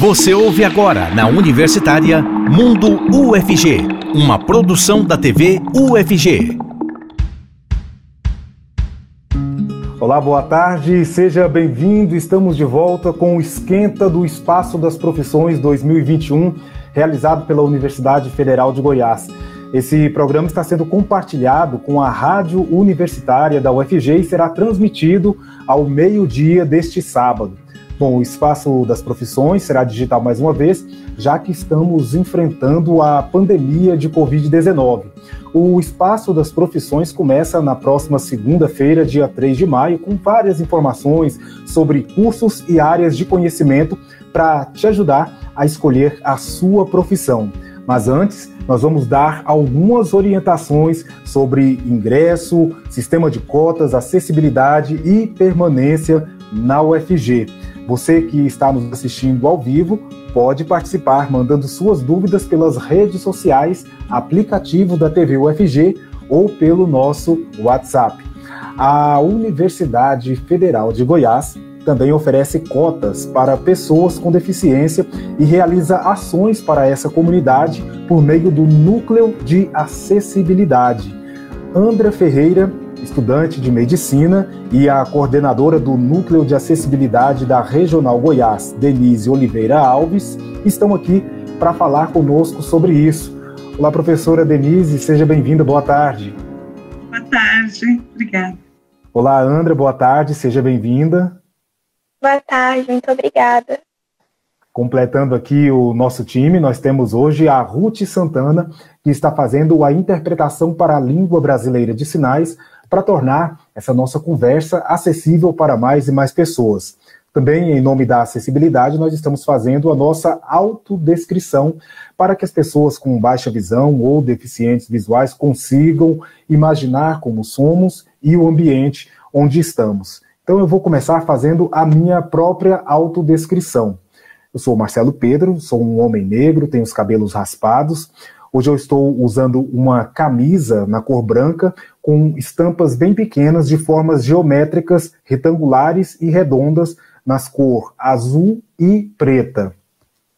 Você ouve agora na Universitária Mundo UFG, uma produção da TV UFG. Olá, boa tarde, seja bem-vindo. Estamos de volta com o Esquenta do Espaço das Profissões 2021, realizado pela Universidade Federal de Goiás. Esse programa está sendo compartilhado com a Rádio Universitária da UFG e será transmitido ao meio-dia deste sábado. Bom, o espaço das profissões será digital mais uma vez, já que estamos enfrentando a pandemia de Covid-19. O espaço das profissões começa na próxima segunda-feira, dia 3 de maio, com várias informações sobre cursos e áreas de conhecimento para te ajudar a escolher a sua profissão. Mas antes, nós vamos dar algumas orientações sobre ingresso, sistema de cotas, acessibilidade e permanência na UFG. Você que está nos assistindo ao vivo pode participar mandando suas dúvidas pelas redes sociais, aplicativo da TV UFG ou pelo nosso WhatsApp. A Universidade Federal de Goiás também oferece cotas para pessoas com deficiência e realiza ações para essa comunidade por meio do Núcleo de Acessibilidade. Andra Ferreira estudante de medicina, e a coordenadora do Núcleo de Acessibilidade da Regional Goiás, Denise Oliveira Alves, estão aqui para falar conosco sobre isso. Olá, professora Denise, seja bem-vinda, boa tarde. Boa tarde, obrigada. Olá, Andra, boa tarde, seja bem-vinda. Boa tarde, muito obrigada. Completando aqui o nosso time, nós temos hoje a Ruth Santana, que está fazendo a interpretação para a língua brasileira de sinais para tornar essa nossa conversa acessível para mais e mais pessoas. Também, em nome da acessibilidade, nós estamos fazendo a nossa autodescrição para que as pessoas com baixa visão ou deficientes visuais consigam imaginar como somos e o ambiente onde estamos. Então, eu vou começar fazendo a minha própria autodescrição. Eu sou Marcelo Pedro, sou um homem negro, tenho os cabelos raspados, Hoje eu estou usando uma camisa na cor branca com estampas bem pequenas de formas geométricas retangulares e redondas nas cor azul e preta.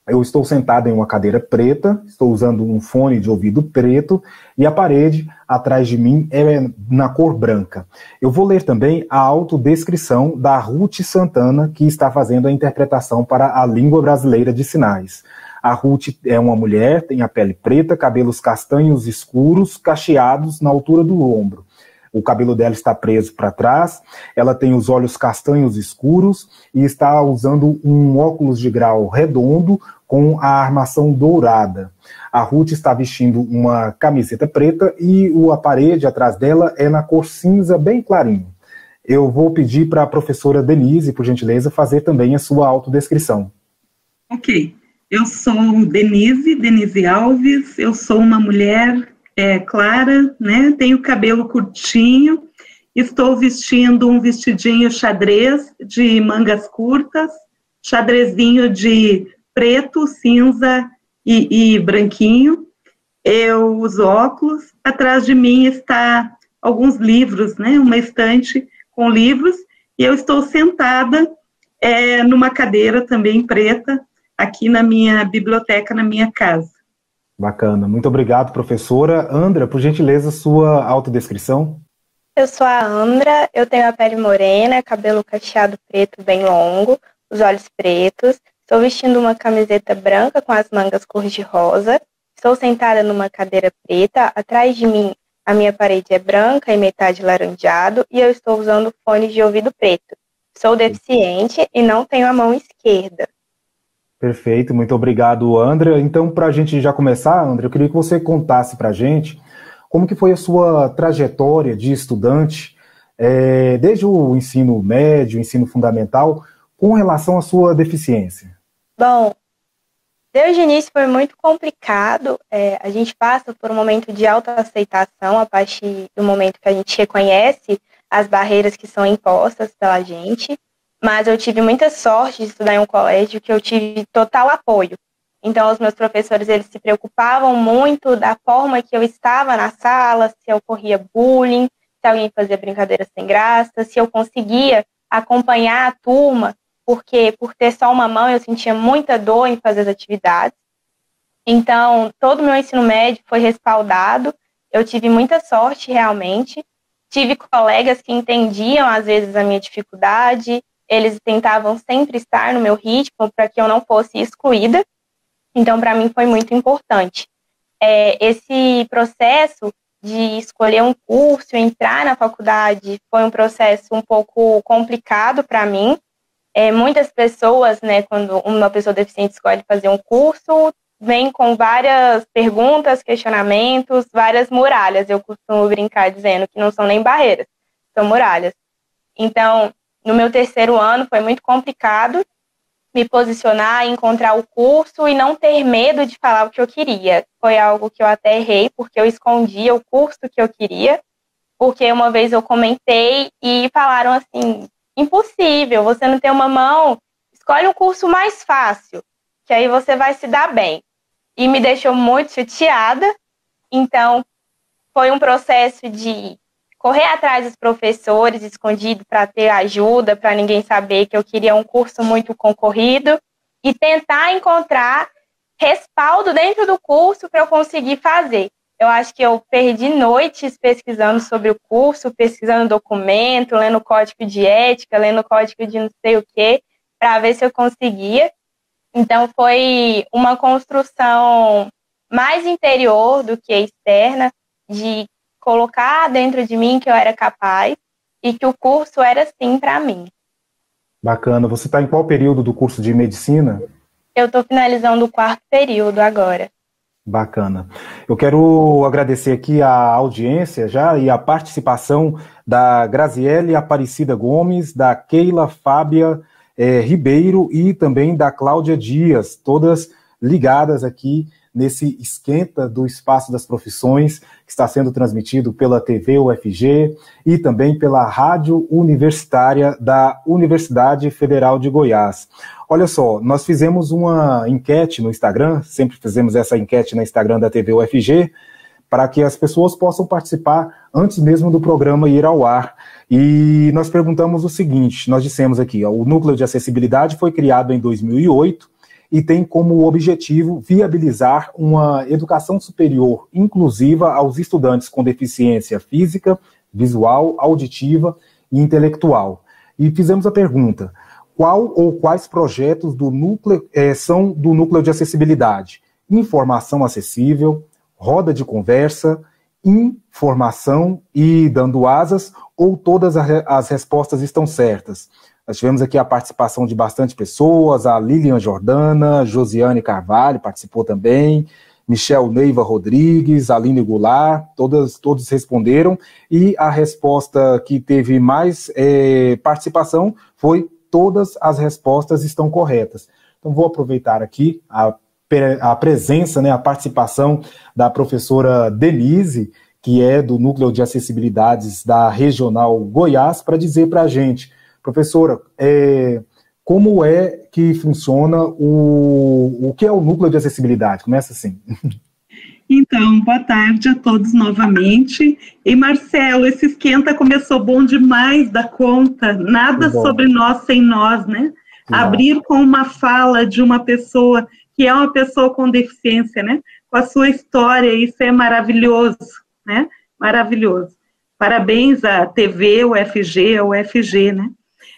Eu estou sentado em uma cadeira preta, estou usando um fone de ouvido preto e a parede atrás de mim é na cor branca. Eu vou ler também a autodescrição da Ruth Santana, que está fazendo a interpretação para a língua brasileira de sinais. A Ruth é uma mulher, tem a pele preta, cabelos castanhos escuros, cacheados na altura do ombro. O cabelo dela está preso para trás, ela tem os olhos castanhos escuros e está usando um óculos de grau redondo com a armação dourada. A Ruth está vestindo uma camiseta preta e a parede atrás dela é na cor cinza bem clarinho. Eu vou pedir para a professora Denise, por gentileza, fazer também a sua autodescrição. Ok. Eu sou Denise, Denise Alves, eu sou uma mulher é, clara, né? Tenho cabelo curtinho, estou vestindo um vestidinho xadrez de mangas curtas, xadrezinho de preto, cinza e, e branquinho. Eu uso óculos. Atrás de mim está alguns livros, né? Uma estante com livros e eu estou sentada é, numa cadeira também preta aqui na minha biblioteca, na minha casa. Bacana. Muito obrigado, professora. Andra, por gentileza, sua autodescrição. Eu sou a Andra, eu tenho a pele morena, cabelo cacheado preto bem longo, os olhos pretos. Estou vestindo uma camiseta branca com as mangas cor de rosa. Estou sentada numa cadeira preta. Atrás de mim, a minha parede é branca e metade laranjado e eu estou usando fone de ouvido preto. Sou deficiente e não tenho a mão esquerda. Perfeito, muito obrigado, André. Então, para a gente já começar, André, eu queria que você contasse para a gente como que foi a sua trajetória de estudante, é, desde o ensino médio, ensino fundamental, com relação à sua deficiência. Bom, desde o início foi muito complicado. É, a gente passa por um momento de autoaceitação a partir do momento que a gente reconhece as barreiras que são impostas pela gente mas eu tive muita sorte de estudar em um colégio que eu tive total apoio. Então, os meus professores, eles se preocupavam muito da forma que eu estava na sala, se ocorria bullying, se alguém fazia brincadeira sem graça, se eu conseguia acompanhar a turma porque por ter só uma mão eu sentia muita dor em fazer as atividades. Então, todo o meu ensino médio foi respaldado. Eu tive muita sorte, realmente. Tive colegas que entendiam, às vezes, a minha dificuldade. Eles tentavam sempre estar no meu ritmo para que eu não fosse excluída. Então, para mim, foi muito importante. É, esse processo de escolher um curso, entrar na faculdade, foi um processo um pouco complicado para mim. É, muitas pessoas, né, quando uma pessoa deficiente escolhe fazer um curso, vem com várias perguntas, questionamentos, várias muralhas. Eu costumo brincar dizendo que não são nem barreiras, são muralhas. Então, no meu terceiro ano foi muito complicado me posicionar, encontrar o curso e não ter medo de falar o que eu queria. Foi algo que eu até errei, porque eu escondia o curso que eu queria, porque uma vez eu comentei e falaram assim: impossível, você não tem uma mão, escolhe um curso mais fácil, que aí você vai se dar bem. E me deixou muito chateada. Então, foi um processo de correr atrás dos professores escondido para ter ajuda, para ninguém saber que eu queria um curso muito concorrido e tentar encontrar respaldo dentro do curso para eu conseguir fazer. Eu acho que eu perdi noites pesquisando sobre o curso, pesquisando documento, lendo código de ética, lendo código de não sei o quê, para ver se eu conseguia. Então foi uma construção mais interior do que externa, de colocar dentro de mim que eu era capaz e que o curso era sim para mim. Bacana. Você está em qual período do curso de medicina? Eu estou finalizando o quarto período agora. Bacana. Eu quero agradecer aqui a audiência já e a participação da Graziele Aparecida Gomes, da Keila Fábia é, Ribeiro e também da Cláudia Dias, todas ligadas aqui nesse esquenta do espaço das profissões que está sendo transmitido pela TV UFG e também pela Rádio Universitária da Universidade Federal de Goiás. Olha só, nós fizemos uma enquete no Instagram, sempre fizemos essa enquete no Instagram da TV UFG, para que as pessoas possam participar antes mesmo do programa ir ao ar. E nós perguntamos o seguinte: nós dissemos aqui, ó, o núcleo de acessibilidade foi criado em 2008 e tem como objetivo viabilizar uma educação superior inclusiva aos estudantes com deficiência física, visual, auditiva e intelectual. E fizemos a pergunta: qual ou quais projetos do núcleo é, são do núcleo de acessibilidade? Informação acessível, roda de conversa, informação e dando asas, ou todas as respostas estão certas? Nós tivemos aqui a participação de bastante pessoas, a Lilian Jordana, Josiane Carvalho participou também, Michel Neiva Rodrigues, Aline Goulart, todas, todos responderam, e a resposta que teve mais é, participação foi todas as respostas estão corretas. Então vou aproveitar aqui a, a presença, né, a participação da professora Denise, que é do Núcleo de Acessibilidades da Regional Goiás, para dizer para a gente Professora, é, como é que funciona o, o que é o núcleo de acessibilidade? Começa assim. Então, boa tarde a todos novamente. E Marcelo, esse esquenta começou bom demais da conta. Nada sobre nós sem nós, né? Abrir com uma fala de uma pessoa que é uma pessoa com deficiência, né? Com a sua história, isso é maravilhoso, né? Maravilhoso. Parabéns à TV, o FG, o UFG, né?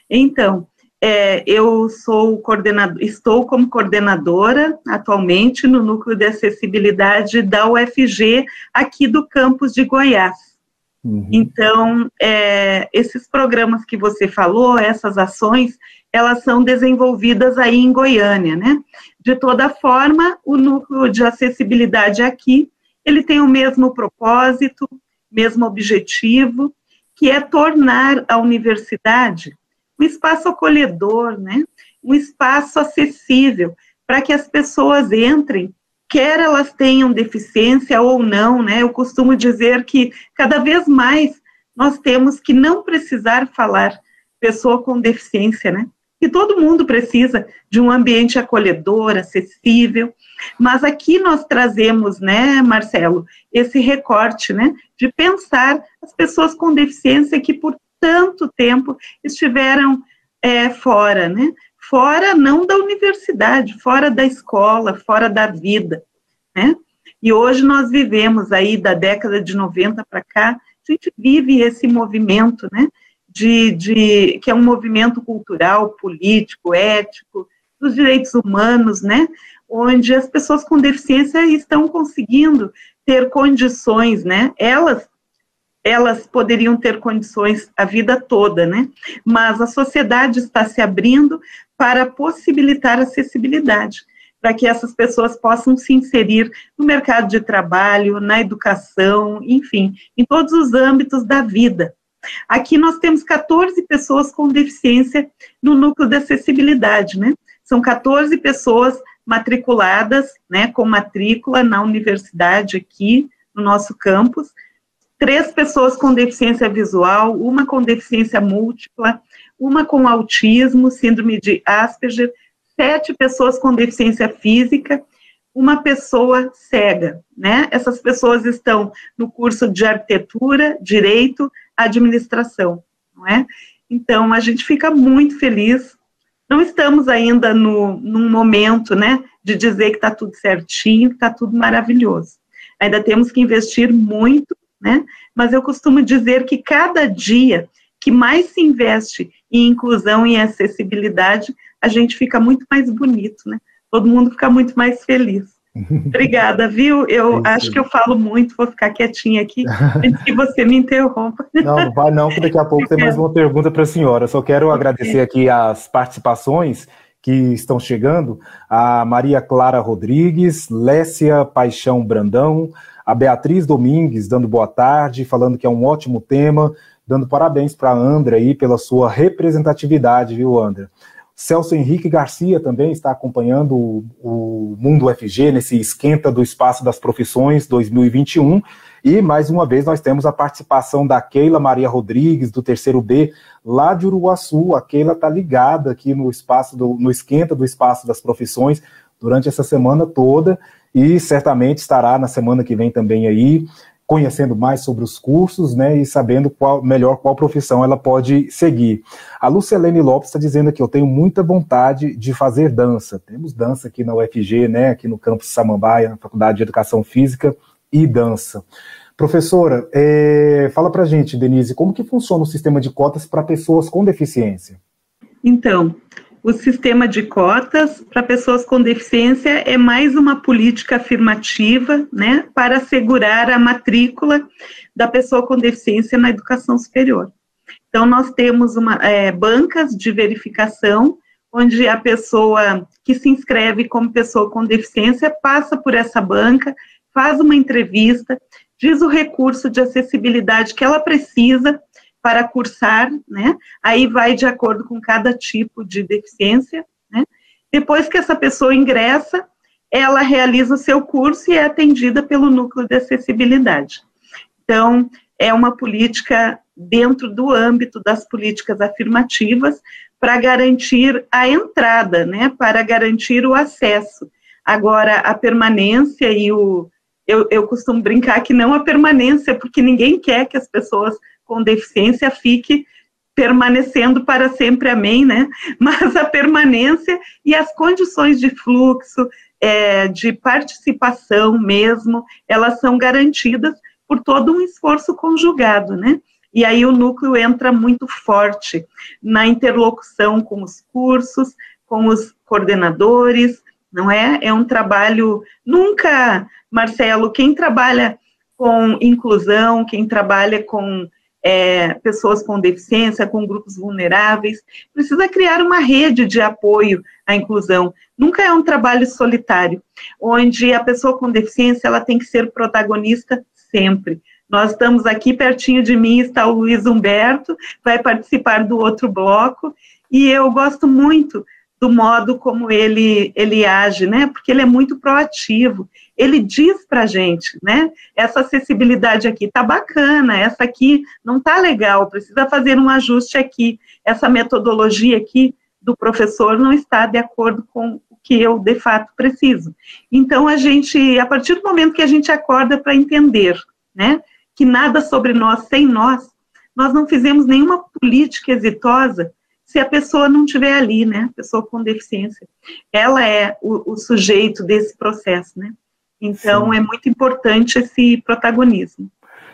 Então, é, eu sou coordenador, estou como coordenadora atualmente no núcleo de acessibilidade da UFG aqui do campus de Goiás. Uhum. Então, é, esses programas que você falou, essas ações, elas são desenvolvidas aí em Goiânia, né? De toda forma, o núcleo de acessibilidade aqui, ele tem o mesmo propósito, mesmo objetivo, que é tornar a universidade um espaço acolhedor, né? um espaço acessível para que as pessoas entrem, quer elas tenham deficiência ou não, né? Eu costumo dizer que cada vez mais nós temos que não precisar falar pessoa com deficiência, né? Que todo mundo precisa de um ambiente acolhedor, acessível, mas aqui nós trazemos, né, Marcelo, esse recorte, né, de pensar as pessoas com deficiência que por tanto tempo estiveram é, fora, né? fora não da universidade, fora da escola, fora da vida, né? E hoje nós vivemos aí da década de 90 para cá, a gente vive esse movimento, né? De, de, que é um movimento cultural, político, ético, dos direitos humanos, né? Onde as pessoas com deficiência estão conseguindo ter condições, né? Elas elas poderiam ter condições a vida toda, né? Mas a sociedade está se abrindo para possibilitar acessibilidade, para que essas pessoas possam se inserir no mercado de trabalho, na educação, enfim, em todos os âmbitos da vida. Aqui nós temos 14 pessoas com deficiência no núcleo de acessibilidade, né? São 14 pessoas matriculadas, né, com matrícula na universidade aqui no nosso campus, três pessoas com deficiência visual, uma com deficiência múltipla, uma com autismo, síndrome de Asperger, sete pessoas com deficiência física, uma pessoa cega, né? Essas pessoas estão no curso de arquitetura, direito, administração, não é? Então, a gente fica muito feliz. Não estamos ainda no, num momento, né, de dizer que está tudo certinho, que está tudo maravilhoso. Ainda temos que investir muito né? Mas eu costumo dizer que cada dia que mais se investe em inclusão e acessibilidade, a gente fica muito mais bonito, né? Todo mundo fica muito mais feliz. Obrigada, viu? Eu é acho que eu falo muito, vou ficar quietinha aqui antes que você me interrompa. Não, não vai não, porque daqui a pouco tem mais uma pergunta para a senhora. só quero agradecer aqui as participações que estão chegando. A Maria Clara Rodrigues, Lécia Paixão Brandão, a Beatriz Domingues dando boa tarde, falando que é um ótimo tema, dando parabéns para a Andra aí pela sua representatividade, viu, Andra? Celso Henrique Garcia também está acompanhando o, o Mundo UFG nesse esquenta do espaço das profissões 2021. E mais uma vez nós temos a participação da Keila Maria Rodrigues, do terceiro B, lá de Uruguaçu. A Keila está ligada aqui no espaço do, no esquenta do espaço das profissões durante essa semana toda e certamente estará na semana que vem também aí, conhecendo mais sobre os cursos, né, e sabendo qual, melhor qual profissão ela pode seguir. A Lucelene Lopes está dizendo aqui, eu tenho muita vontade de fazer dança. Temos dança aqui na UFG, né, aqui no campus Samambaia, na Faculdade de Educação Física e Dança. Professora, é, fala para gente, Denise, como que funciona o sistema de cotas para pessoas com deficiência? Então, o sistema de cotas para pessoas com deficiência é mais uma política afirmativa, né, para assegurar a matrícula da pessoa com deficiência na educação superior. Então, nós temos uma, é, bancas de verificação, onde a pessoa que se inscreve como pessoa com deficiência passa por essa banca, faz uma entrevista, diz o recurso de acessibilidade que ela precisa para cursar, né? Aí vai de acordo com cada tipo de deficiência, né? Depois que essa pessoa ingressa, ela realiza o seu curso e é atendida pelo núcleo de acessibilidade. Então, é uma política dentro do âmbito das políticas afirmativas para garantir a entrada, né? Para garantir o acesso. Agora, a permanência e o. Eu, eu costumo brincar que não a permanência, porque ninguém quer que as pessoas com deficiência fique permanecendo para sempre, amém, né? Mas a permanência e as condições de fluxo, é, de participação mesmo, elas são garantidas por todo um esforço conjugado, né? E aí o núcleo entra muito forte na interlocução com os cursos, com os coordenadores, não é? É um trabalho nunca, Marcelo, quem trabalha com inclusão, quem trabalha com é, pessoas com deficiência, com grupos vulneráveis, precisa criar uma rede de apoio à inclusão. Nunca é um trabalho solitário, onde a pessoa com deficiência ela tem que ser protagonista sempre. Nós estamos aqui pertinho de mim, está o Luiz Humberto, vai participar do outro bloco, e eu gosto muito do modo como ele, ele age, né? Porque ele é muito proativo. Ele diz para a gente, né? Essa acessibilidade aqui tá bacana, essa aqui não tá legal, precisa fazer um ajuste aqui. Essa metodologia aqui do professor não está de acordo com o que eu de fato preciso. Então a gente, a partir do momento que a gente acorda para entender, né? Que nada sobre nós sem nós, nós não fizemos nenhuma política exitosa se a pessoa não estiver ali, né? A pessoa com deficiência. Ela é o, o sujeito desse processo, né? Então, Sim. é muito importante esse protagonismo.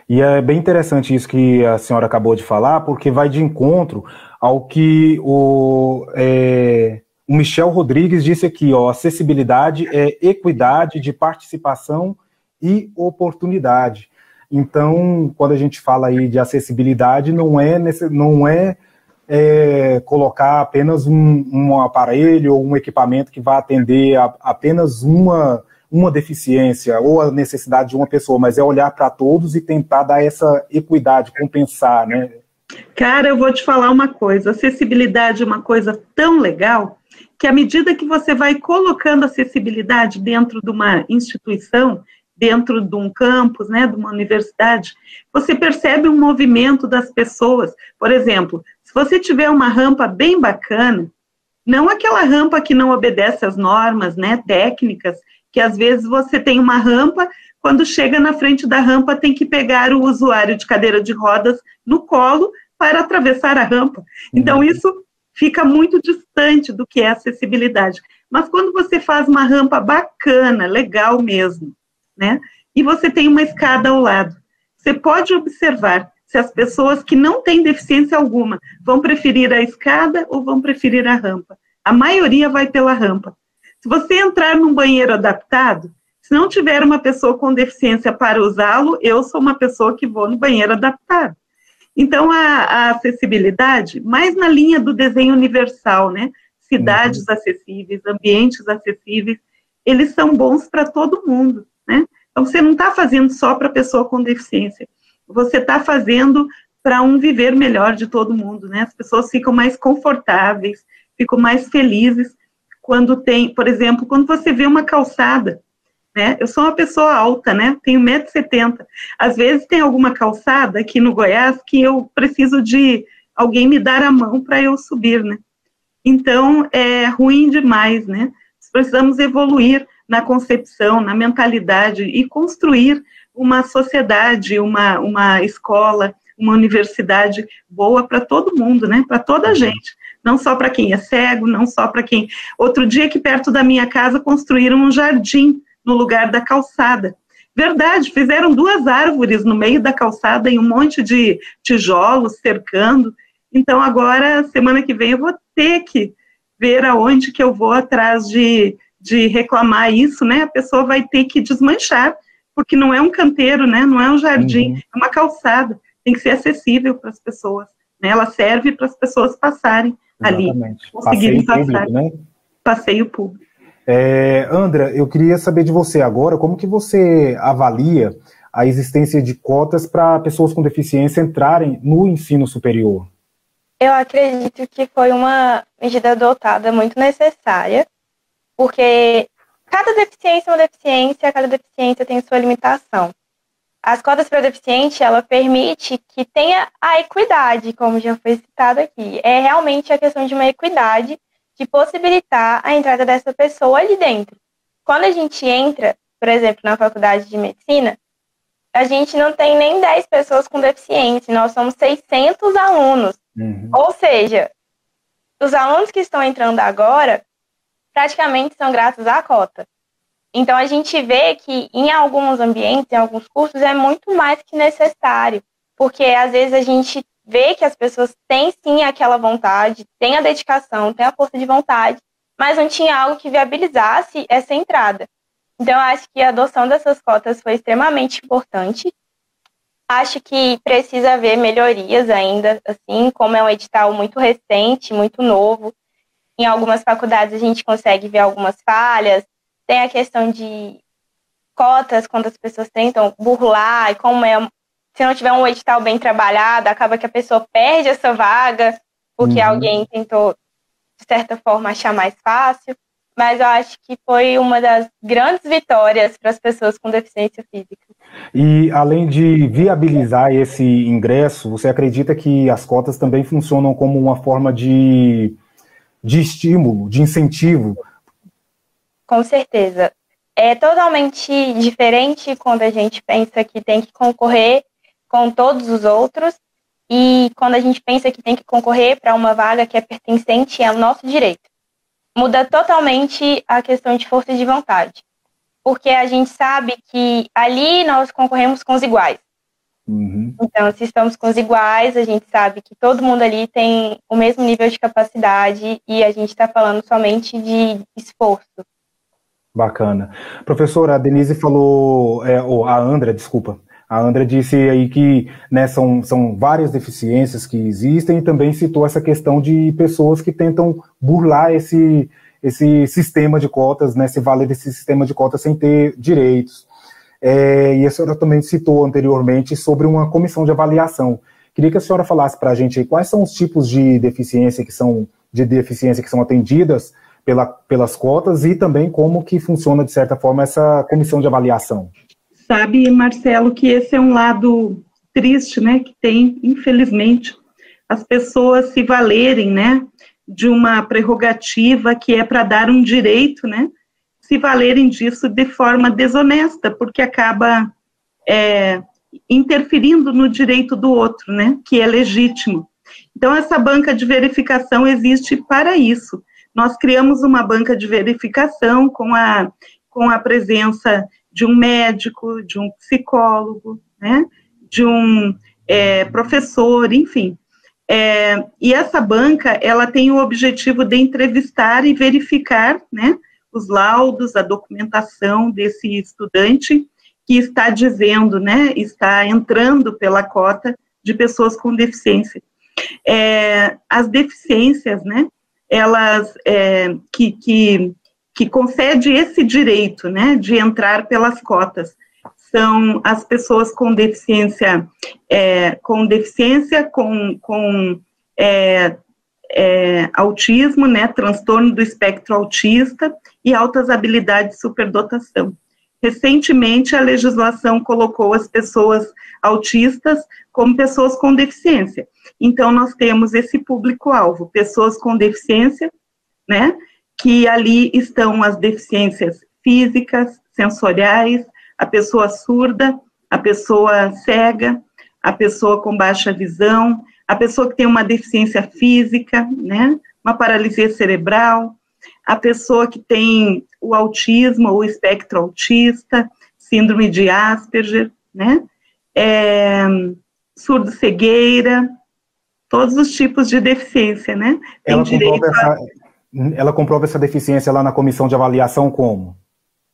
E é bem interessante isso que a senhora acabou de falar, porque vai de encontro ao que o, é, o Michel Rodrigues disse aqui, ó, acessibilidade é equidade de participação e oportunidade. Então, quando a gente fala aí de acessibilidade, não é, não é, é colocar apenas um, um, aparelho ou um equipamento que vai atender a, apenas uma, uma deficiência ou a necessidade de uma pessoa, mas é olhar para todos e tentar dar essa equidade, compensar, né? Cara, eu vou te falar uma coisa: acessibilidade é uma coisa tão legal que, à medida que você vai colocando acessibilidade dentro de uma instituição, dentro de um campus, né, de uma universidade, você percebe um movimento das pessoas. Por exemplo, se você tiver uma rampa bem bacana, não aquela rampa que não obedece às normas, né, técnicas, que às vezes você tem uma rampa, quando chega na frente da rampa tem que pegar o usuário de cadeira de rodas no colo para atravessar a rampa. Então uhum. isso fica muito distante do que é acessibilidade. Mas quando você faz uma rampa bacana, legal mesmo, né? E você tem uma escada ao lado. Você pode observar se as pessoas que não têm deficiência alguma vão preferir a escada ou vão preferir a rampa. A maioria vai pela rampa. Se você entrar num banheiro adaptado, se não tiver uma pessoa com deficiência para usá-lo, eu sou uma pessoa que vou no banheiro adaptado. Então, a, a acessibilidade, mais na linha do desenho universal, né? Cidades uhum. acessíveis, ambientes acessíveis, eles são bons para todo mundo né? Então, você não está fazendo só para pessoa com deficiência, você está fazendo para um viver melhor de todo mundo, né? As pessoas ficam mais confortáveis, ficam mais felizes quando tem, por exemplo, quando você vê uma calçada, né? Eu sou uma pessoa alta, né? Tenho 1,70m. Às vezes tem alguma calçada aqui no Goiás que eu preciso de alguém me dar a mão para eu subir, né? Então, é ruim demais, né? Precisamos evoluir na concepção, na mentalidade e construir uma sociedade, uma, uma escola, uma universidade boa para todo mundo, né? Para toda a gente, não só para quem é cego, não só para quem. Outro dia aqui perto da minha casa construíram um jardim no lugar da calçada. Verdade, fizeram duas árvores no meio da calçada e um monte de tijolos cercando. Então agora, semana que vem eu vou ter que ver aonde que eu vou atrás de de reclamar isso, né, a pessoa vai ter que desmanchar, porque não é um canteiro, né, não é um jardim, uhum. é uma calçada, tem que ser acessível para as pessoas, né, ela serve para as pessoas passarem Exatamente. ali, conseguirem passar. Público, né? Passeio público. É, Andra, eu queria saber de você agora, como que você avalia a existência de cotas para pessoas com deficiência entrarem no ensino superior? Eu acredito que foi uma medida adotada muito necessária, porque cada deficiência é uma deficiência, cada deficiência tem sua limitação. As cotas para deficiente, ela permite que tenha a equidade, como já foi citado aqui. É realmente a questão de uma equidade de possibilitar a entrada dessa pessoa ali dentro. Quando a gente entra, por exemplo, na faculdade de medicina, a gente não tem nem 10 pessoas com deficiência, nós somos 600 alunos. Uhum. Ou seja, os alunos que estão entrando agora, praticamente são graças à cota. Então a gente vê que em alguns ambientes, em alguns cursos, é muito mais que necessário, porque às vezes a gente vê que as pessoas têm sim aquela vontade, têm a dedicação, têm a força de vontade, mas não tinha algo que viabilizasse essa entrada. Então eu acho que a adoção dessas cotas foi extremamente importante. Acho que precisa haver melhorias ainda, assim, como é um edital muito recente, muito novo, em algumas faculdades a gente consegue ver algumas falhas. Tem a questão de cotas, quando as pessoas tentam burlar, e como é. Se não tiver um edital bem trabalhado, acaba que a pessoa perde essa vaga, porque uhum. alguém tentou, de certa forma, achar mais fácil. Mas eu acho que foi uma das grandes vitórias para as pessoas com deficiência física. E além de viabilizar esse ingresso, você acredita que as cotas também funcionam como uma forma de de estímulo, de incentivo. Com certeza. É totalmente diferente quando a gente pensa que tem que concorrer com todos os outros e quando a gente pensa que tem que concorrer para uma vaga que é pertencente ao nosso direito. Muda totalmente a questão de força de vontade, porque a gente sabe que ali nós concorremos com os iguais. Uhum. Então, se estamos com os iguais, a gente sabe que todo mundo ali tem o mesmo nível de capacidade e a gente está falando somente de esforço. Bacana. Professora, a Denise falou, é, ou a Andra, desculpa, a Andra disse aí que né, são, são várias deficiências que existem e também citou essa questão de pessoas que tentam burlar esse, esse sistema de cotas, né, se valer desse sistema de cotas sem ter direitos. É, e a senhora também citou anteriormente sobre uma comissão de avaliação. Queria que a senhora falasse para a gente quais são os tipos de deficiência que são de deficiência que são atendidas pela, pelas cotas e também como que funciona de certa forma essa comissão de avaliação sabe, Marcelo, que esse é um lado triste, né, que tem, infelizmente, as pessoas se valerem, né, de uma prerrogativa que é para dar um direito, né, se valerem disso de forma desonesta, porque acaba é, interferindo no direito do outro, né, que é legítimo. Então, essa banca de verificação existe para isso. Nós criamos uma banca de verificação com a, com a presença de um médico, de um psicólogo, né, de um é, professor, enfim. É, e essa banca, ela tem o objetivo de entrevistar e verificar, né, os laudos, a documentação desse estudante que está dizendo, né, está entrando pela cota de pessoas com deficiência. É, as deficiências, né, elas é, que, que que concede esse direito, né, de entrar pelas cotas. São as pessoas com deficiência, é, com deficiência, com, com é, autismo, né, transtorno do espectro autista e altas habilidades de superdotação. Recentemente, a legislação colocou as pessoas autistas como pessoas com deficiência. Então, nós temos esse público-alvo, pessoas com deficiência, né, que ali estão as deficiências físicas, sensoriais, a pessoa surda, a pessoa cega, a pessoa com baixa visão, a pessoa que tem uma deficiência física, né, uma paralisia cerebral, a pessoa que tem o autismo ou espectro autista, síndrome de Asperger, né, é, surdo-cegueira, todos os tipos de deficiência, né? Tem Ela direito a... Ela comprova essa deficiência lá na comissão de avaliação como?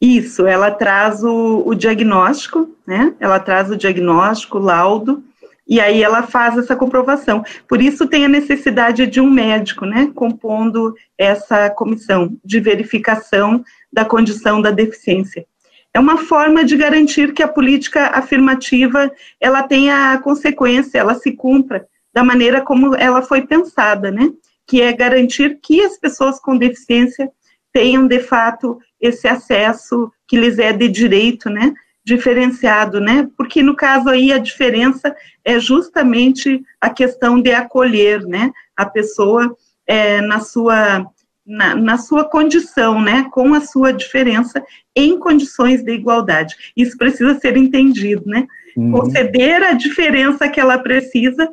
Isso, ela traz o, o diagnóstico, né? Ela traz o diagnóstico, o laudo, e aí ela faz essa comprovação. Por isso tem a necessidade de um médico, né, compondo essa comissão de verificação da condição da deficiência. É uma forma de garantir que a política afirmativa ela tenha consequência, ela se cumpra da maneira como ela foi pensada, né? que é garantir que as pessoas com deficiência tenham, de fato, esse acesso que lhes é de direito, né, diferenciado, né, porque no caso aí a diferença é justamente a questão de acolher, né, a pessoa é, na sua na, na, sua condição, né, com a sua diferença, em condições de igualdade. Isso precisa ser entendido, né? Uhum. Conceder a diferença que ela precisa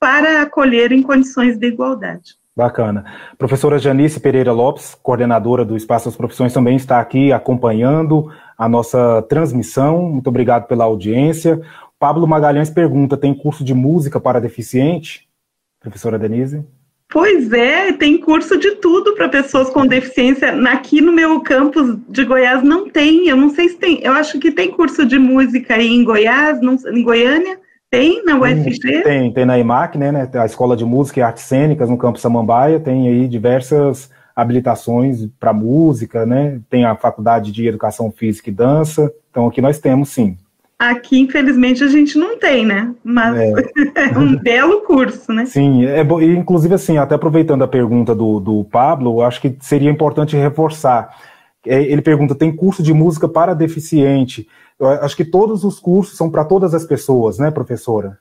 para acolher em condições de igualdade. Bacana. Professora Janice Pereira Lopes, coordenadora do Espaço das Profissões, também está aqui acompanhando a nossa transmissão. Muito obrigado pela audiência. Pablo Magalhães pergunta: tem curso de música para deficiente? Professora Denise? Pois é, tem curso de tudo para pessoas com deficiência. Aqui no meu campus de Goiás não tem, eu não sei se tem, eu acho que tem curso de música aí em Goiás, não, em Goiânia, tem na UFG? Tem, tem na IMAC, né, né, a Escola de Música e Artes Cênicas no Campo Samambaia, tem aí diversas habilitações para música, né, tem a Faculdade de Educação Física e Dança, então aqui nós temos sim. Aqui, infelizmente, a gente não tem, né? Mas é, é um belo curso, né? Sim, é bom, e inclusive assim, até aproveitando a pergunta do, do Pablo, acho que seria importante reforçar. É, ele pergunta: tem curso de música para deficiente? Eu acho que todos os cursos são para todas as pessoas, né, professora?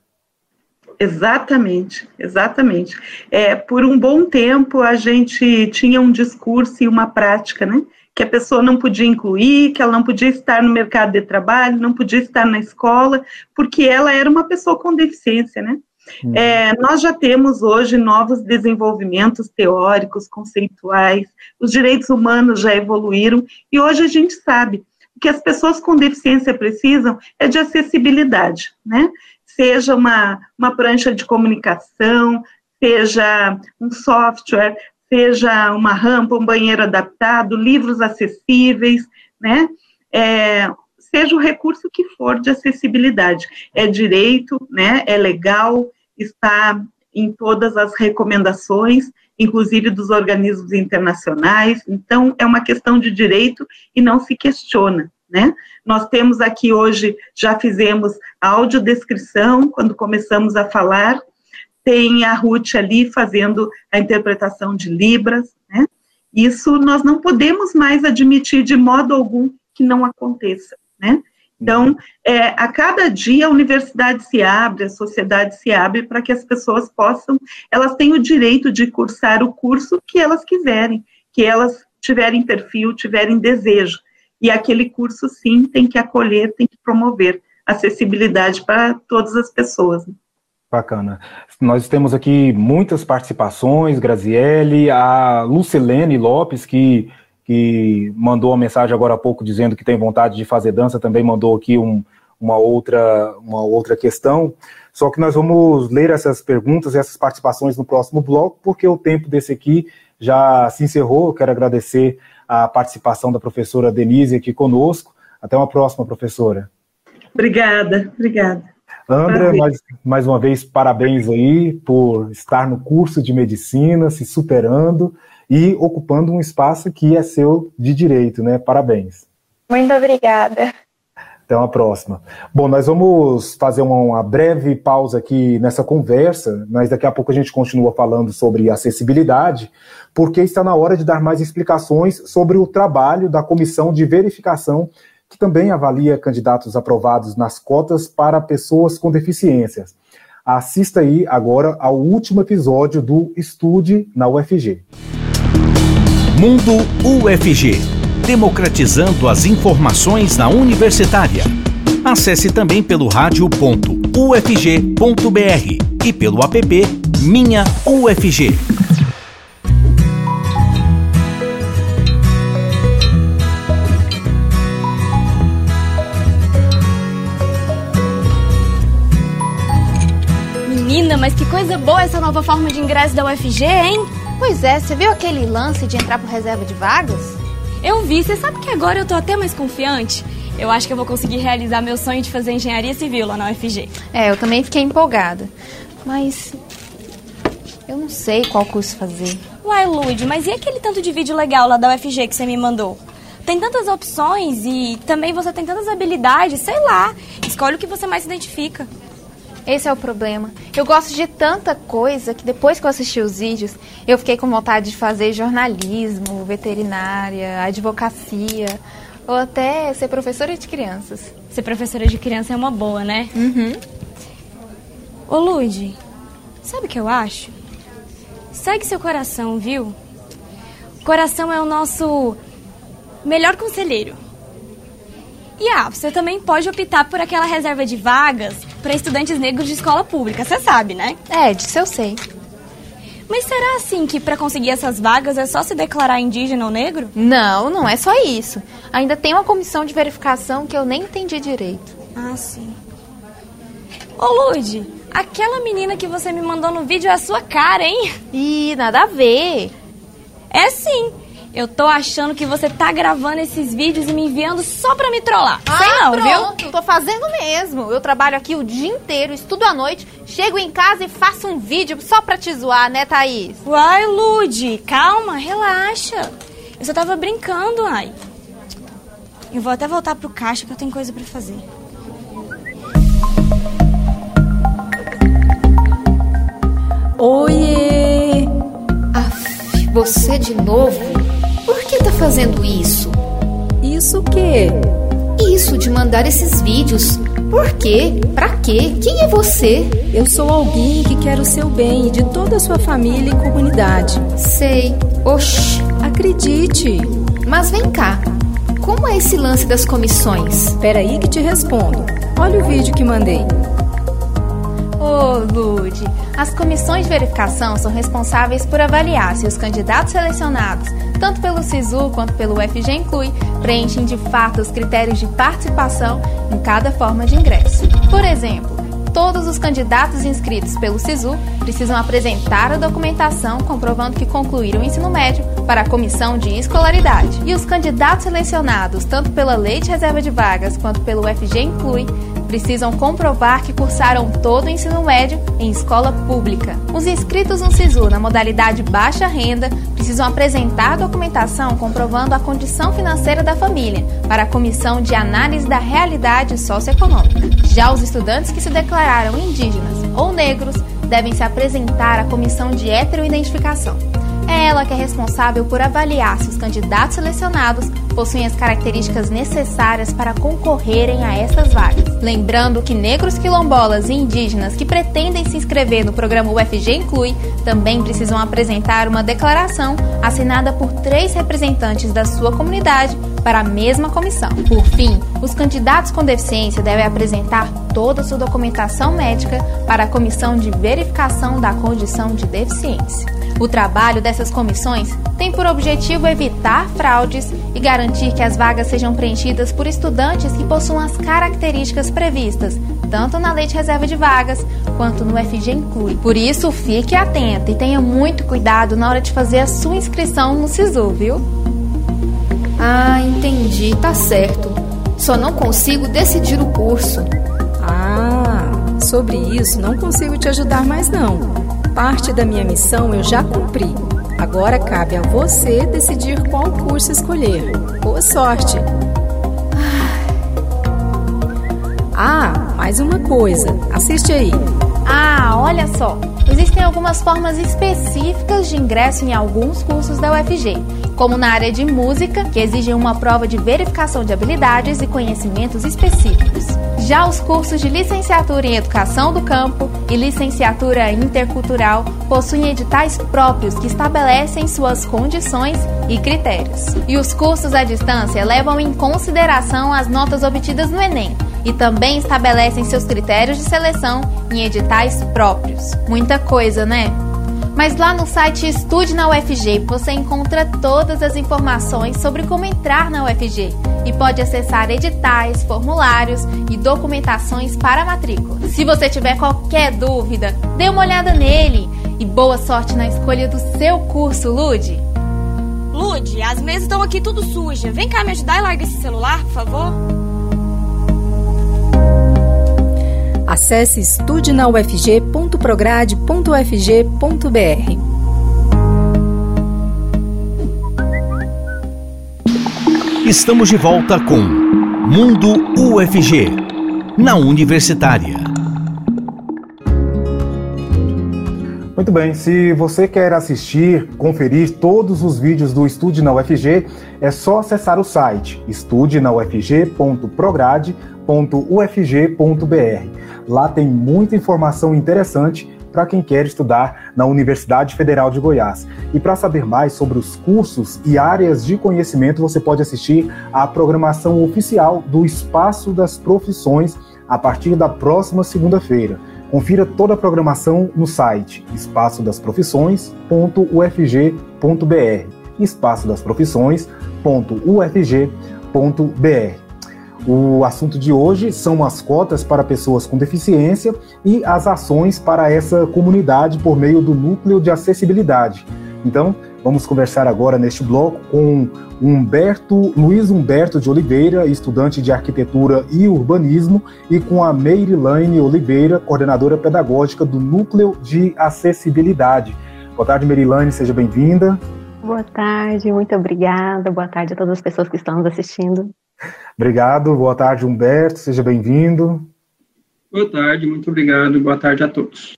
Exatamente, exatamente. É, por um bom tempo a gente tinha um discurso e uma prática, né? Que a pessoa não podia incluir, que ela não podia estar no mercado de trabalho, não podia estar na escola, porque ela era uma pessoa com deficiência, né? Uhum. É, nós já temos hoje novos desenvolvimentos teóricos, conceituais, os direitos humanos já evoluíram e hoje a gente sabe que as pessoas com deficiência precisam é de acessibilidade, né? Seja uma, uma prancha de comunicação, seja um software, seja uma rampa, um banheiro adaptado, livros acessíveis, né? É, seja o recurso que for de acessibilidade. É direito, né? É legal, está em todas as recomendações, inclusive dos organismos internacionais. Então, é uma questão de direito e não se questiona. Né? Nós temos aqui hoje, já fizemos a audiodescrição, quando começamos a falar, tem a Ruth ali fazendo a interpretação de Libras, né? Isso nós não podemos mais admitir de modo algum que não aconteça, né? Então, é, a cada dia a universidade se abre, a sociedade se abre para que as pessoas possam, elas têm o direito de cursar o curso que elas quiserem, que elas tiverem perfil, tiverem desejo. E aquele curso, sim, tem que acolher, tem que promover acessibilidade para todas as pessoas. Bacana. Nós temos aqui muitas participações, Graziele, a Lucilene Lopes, que que mandou uma mensagem agora há pouco dizendo que tem vontade de fazer dança, também mandou aqui um, uma, outra, uma outra questão. Só que nós vamos ler essas perguntas essas participações no próximo bloco, porque o tempo desse aqui já se encerrou. Eu quero agradecer a participação da professora Denise aqui conosco. Até uma próxima, professora. Obrigada, obrigada. André, mais, mais uma vez, parabéns aí por estar no curso de medicina, se superando e ocupando um espaço que é seu de direito, né? Parabéns. Muito obrigada. Até uma próxima. Bom, nós vamos fazer uma, uma, breve pausa aqui nessa conversa, mas daqui a pouco a gente continua falando sobre acessibilidade, porque está na hora de dar mais explicações sobre o trabalho da comissão de verificação, que também avalia candidatos aprovados nas cotas para pessoas com deficiências. Assista aí agora ao último episódio do Estude na UFG. Mundo UFG democratizando as informações na universitária. Acesse também pelo rádio.ufg.br e pelo app Minha UFG. Menina, mas que coisa boa essa nova forma de ingresso da UFG, hein? Pois é, você viu aquele lance de entrar por reserva de vagas? Eu vi, você sabe que agora eu tô até mais confiante? Eu acho que eu vou conseguir realizar meu sonho de fazer engenharia civil lá na UFG. É, eu também fiquei empolgada. Mas eu não sei qual curso fazer. Uai, Lude, mas e aquele tanto de vídeo legal lá da UFG que você me mandou? Tem tantas opções e também você tem tantas habilidades, sei lá. Escolhe o que você mais se identifica. Esse é o problema. Eu gosto de tanta coisa que depois que eu assisti os vídeos, eu fiquei com vontade de fazer jornalismo, veterinária, advocacia, ou até ser professora de crianças. Ser professora de criança é uma boa, né? Uhum. Ô, Lude, sabe o que eu acho? Segue seu coração, viu? O coração é o nosso melhor conselheiro. E ah, você também pode optar por aquela reserva de vagas para estudantes negros de escola pública, você sabe, né? É, disso eu sei. Mas será assim que para conseguir essas vagas é só se declarar indígena ou negro? Não, não é só isso. Ainda tem uma comissão de verificação que eu nem entendi direito. Ah, sim. Ô, Lude, aquela menina que você me mandou no vídeo é a sua cara, hein? Ih, nada a ver. É sim. Eu tô achando que você tá gravando esses vídeos e me enviando só pra me trollar. Ah, Sei não, pronto. viu? Tô fazendo mesmo. Eu trabalho aqui o dia inteiro, estudo à noite, chego em casa e faço um vídeo só pra te zoar, né, Thaís? Uai, Lude, calma, relaxa. Eu só tava brincando, ai. Eu vou até voltar pro caixa que eu tenho coisa pra fazer. Oiê! Aff, você de novo? Por que tá fazendo isso? Isso o quê? Isso de mandar esses vídeos. Por quê? Pra quê? Quem é você? Eu sou alguém que quer o seu bem e de toda a sua família e comunidade. Sei. Oxi. Acredite. Mas vem cá. Como é esse lance das comissões? Espera aí que te respondo. Olha o vídeo que mandei. Ô, Lude, as comissões de verificação são responsáveis por avaliar se os candidatos selecionados, tanto pelo SISU quanto pelo UFG Inclui, preenchem de fato os critérios de participação em cada forma de ingresso. Por exemplo, todos os candidatos inscritos pelo SISU precisam apresentar a documentação comprovando que concluíram o ensino médio para a comissão de escolaridade. E os candidatos selecionados, tanto pela Lei de Reserva de Vagas quanto pelo FG Inclui, precisam comprovar que cursaram todo o ensino médio em escola pública. Os inscritos no SISU na modalidade baixa renda precisam apresentar documentação comprovando a condição financeira da família para a Comissão de Análise da Realidade Socioeconômica. Já os estudantes que se declararam indígenas ou negros devem se apresentar à Comissão de Heteroidentificação. É ela que é responsável por avaliar se os candidatos selecionados possuem as características necessárias para concorrerem a essas vagas. Lembrando que negros quilombolas e indígenas que pretendem se inscrever no programa UFG Inclui também precisam apresentar uma declaração assinada por três representantes da sua comunidade para a mesma comissão. Por fim, os candidatos com deficiência devem apresentar toda a sua documentação médica para a comissão de verificação da condição de deficiência. O trabalho dessas comissões tem por objetivo evitar fraudes e garantir que as vagas sejam preenchidas por estudantes que possuam as características previstas tanto na Lei de Reserva de Vagas quanto no FG Inclui. Por isso, fique atento e tenha muito cuidado na hora de fazer a sua inscrição no SISU, viu? Ah, entendi, tá certo. Só não consigo decidir o curso. Ah, sobre isso não consigo te ajudar mais não. Parte da minha missão eu já cumpri. Agora cabe a você decidir qual curso escolher. Boa sorte! Ah, mais uma coisa. Assiste aí. Ah, olha só. Existem algumas formas específicas de ingresso em alguns cursos da UFG, como na área de música, que exigem uma prova de verificação de habilidades e conhecimentos específicos. Já os cursos de licenciatura em Educação do Campo e licenciatura intercultural possuem editais próprios que estabelecem suas condições e critérios. E os cursos à distância levam em consideração as notas obtidas no Enem e também estabelecem seus critérios de seleção em editais próprios. Muita coisa, né? Mas lá no site Estude na UFG você encontra todas as informações sobre como entrar na UFG e pode acessar editais, formulários e documentações para a matrícula. Se você tiver qualquer dúvida, dê uma olhada nele e boa sorte na escolha do seu curso, Lude! Lude, as mesas estão aqui tudo sujas. Vem cá me ajudar e larga esse celular, por favor. Acesse estudenaufg.prograde.ufg.br. Estamos de volta com Mundo UFG, na Universitária. Muito bem, se você quer assistir, conferir todos os vídeos do Estude na UFG, é só acessar o site estudenaufg.prograde.ufg.br. Lá tem muita informação interessante para quem quer estudar na Universidade Federal de Goiás. E para saber mais sobre os cursos e áreas de conhecimento, você pode assistir à programação oficial do Espaço das Profissões a partir da próxima segunda-feira. Confira toda a programação no site espaçodasprofissões.ufg.br espaçodasprofissões.ufg.br o assunto de hoje são as cotas para pessoas com deficiência e as ações para essa comunidade por meio do núcleo de acessibilidade. Então, vamos conversar agora neste bloco com Humberto, Luiz Humberto de Oliveira, estudante de arquitetura e urbanismo, e com a Meirilane Oliveira, coordenadora pedagógica do núcleo de acessibilidade. Boa tarde, Meirilane, seja bem-vinda. Boa tarde, muito obrigada. Boa tarde a todas as pessoas que estão nos assistindo. Obrigado, boa tarde, Humberto, seja bem-vindo. Boa tarde, muito obrigado, boa tarde a todos.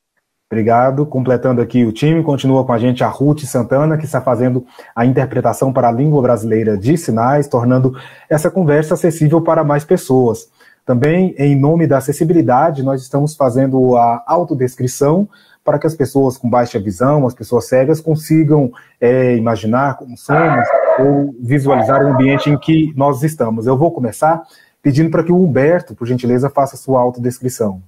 Obrigado. Completando aqui o time, continua com a gente a Ruth Santana, que está fazendo a interpretação para a língua brasileira de sinais, tornando essa conversa acessível para mais pessoas. Também, em nome da acessibilidade, nós estamos fazendo a autodescrição para que as pessoas com baixa visão, as pessoas cegas, consigam é, imaginar como somos, ou visualizar o ambiente em que nós estamos. Eu vou começar pedindo para que o Humberto, por gentileza, faça sua autodescrição.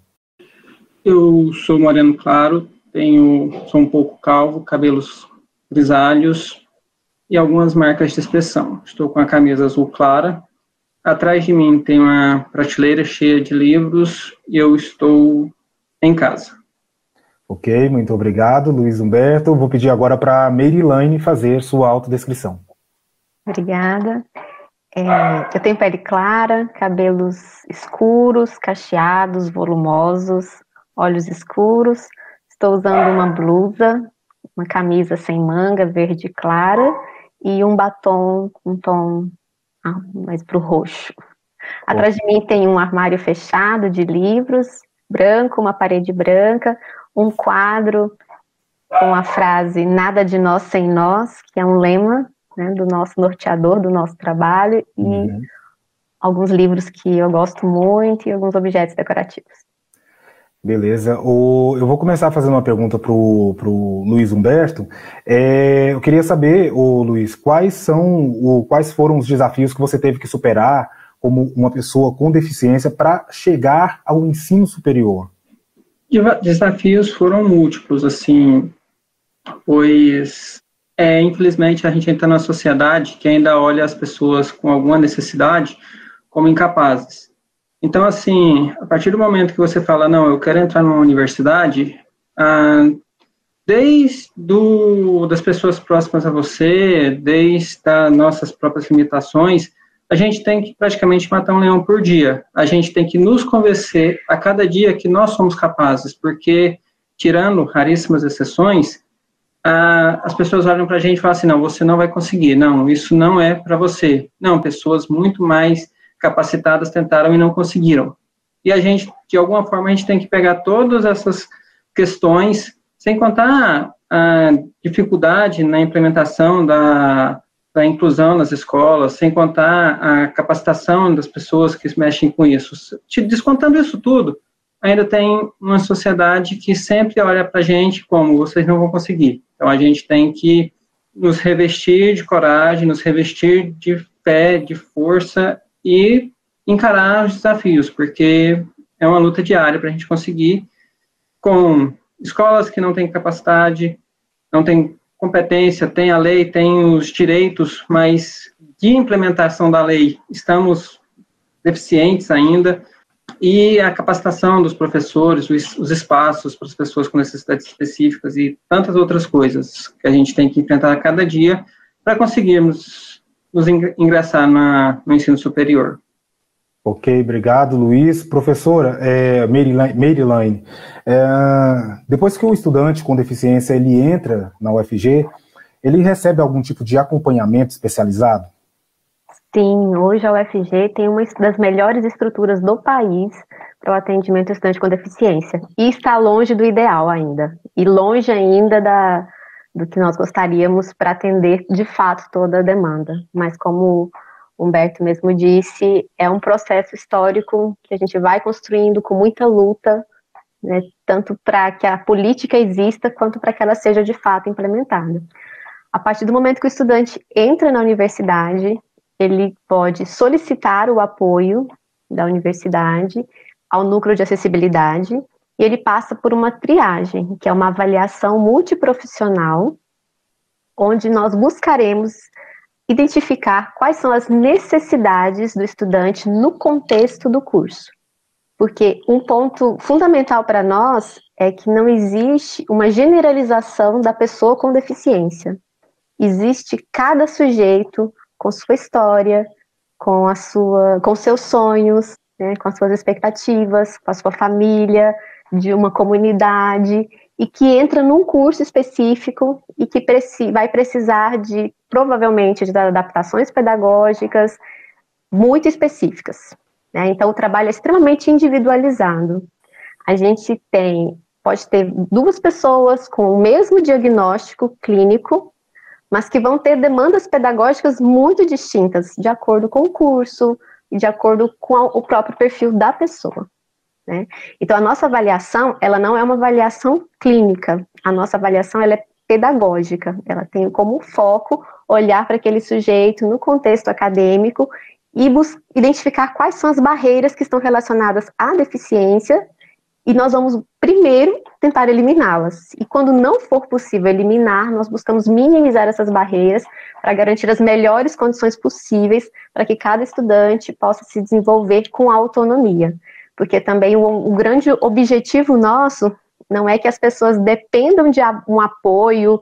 Eu sou moreno claro, tenho, sou um pouco calvo, cabelos grisalhos e algumas marcas de expressão. Estou com a camisa azul clara. Atrás de mim tem uma prateleira cheia de livros e eu estou em casa. Ok, muito obrigado, Luiz Humberto. Vou pedir agora para a Merilane fazer sua autodescrição. Obrigada. É, eu tenho pele clara, cabelos escuros, cacheados, volumosos, olhos escuros. Estou usando uma blusa, uma camisa sem manga, verde clara, e um batom com um tom ah, mais para o roxo. Atrás de mim tem um armário fechado de livros, branco, uma parede branca, um quadro com a frase Nada de nós sem nós, que é um lema né, do nosso norteador, do nosso trabalho, e uhum. alguns livros que eu gosto muito e alguns objetos decorativos. Beleza. O, eu vou começar fazendo uma pergunta para o Luiz Humberto. É, eu queria saber, o Luiz, quais são o, quais foram os desafios que você teve que superar como uma pessoa com deficiência para chegar ao ensino superior? Desafios foram múltiplos, assim, pois é, infelizmente a gente entra numa sociedade que ainda olha as pessoas com alguma necessidade como incapazes. Então, assim, a partir do momento que você fala, não, eu quero entrar numa universidade, ah, desde do, das pessoas próximas a você, desde as nossas próprias limitações, a gente tem que praticamente matar um leão por dia. A gente tem que nos convencer a cada dia que nós somos capazes, porque, tirando raríssimas exceções, ah, as pessoas olham para a gente e falam assim, não, você não vai conseguir, não, isso não é para você. Não, pessoas muito mais capacitadas tentaram e não conseguiram. E a gente, de alguma forma, a gente tem que pegar todas essas questões, sem contar a dificuldade na implementação da, da inclusão nas escolas, sem contar a capacitação das pessoas que mexem com isso. Descontando isso tudo, ainda tem uma sociedade que sempre olha para a gente como vocês não vão conseguir. Então a gente tem que nos revestir de coragem, nos revestir de fé, de força e encarar os desafios, porque é uma luta diária para a gente conseguir com escolas que não têm capacidade, não têm competência, tem a lei, tem os direitos, mas de implementação da lei estamos deficientes ainda e a capacitação dos professores, os, os, espaços para as pessoas com necessidades específicas e tantas outras coisas que a gente tem que enfrentar a cada dia para conseguirmos nos ingressar na, no ensino superior. Ok, obrigado, Luiz. Professora, é, Maryline, é, depois que o estudante com deficiência ele entra na UFG, ele recebe algum tipo de acompanhamento especializado? Sim, hoje a UFG tem uma das melhores estruturas do país para o atendimento estudante com deficiência. E está longe do ideal ainda. E longe ainda da, do que nós gostaríamos para atender de fato toda a demanda. Mas como Humberto mesmo disse, é um processo histórico que a gente vai construindo com muita luta, né, tanto para que a política exista, quanto para que ela seja de fato implementada. A partir do momento que o estudante entra na universidade, ele pode solicitar o apoio da universidade ao núcleo de acessibilidade e ele passa por uma triagem, que é uma avaliação multiprofissional, onde nós buscaremos identificar quais são as necessidades do estudante no contexto do curso. Porque um ponto fundamental para nós é que não existe uma generalização da pessoa com deficiência. Existe cada sujeito com sua história, com a sua, com seus sonhos, né, com as suas expectativas, com a sua família, de uma comunidade e que entra num curso específico e que preci vai precisar de provavelmente de adaptações pedagógicas muito específicas. Né? Então o trabalho é extremamente individualizado. A gente tem pode ter duas pessoas com o mesmo diagnóstico clínico mas que vão ter demandas pedagógicas muito distintas, de acordo com o curso e de acordo com o próprio perfil da pessoa. Né? Então, a nossa avaliação, ela não é uma avaliação clínica, a nossa avaliação ela é pedagógica, ela tem como foco olhar para aquele sujeito no contexto acadêmico e identificar quais são as barreiras que estão relacionadas à deficiência e nós vamos primeiro tentar eliminá-las. E quando não for possível eliminar, nós buscamos minimizar essas barreiras para garantir as melhores condições possíveis para que cada estudante possa se desenvolver com autonomia. Porque também o, o grande objetivo nosso não é que as pessoas dependam de um apoio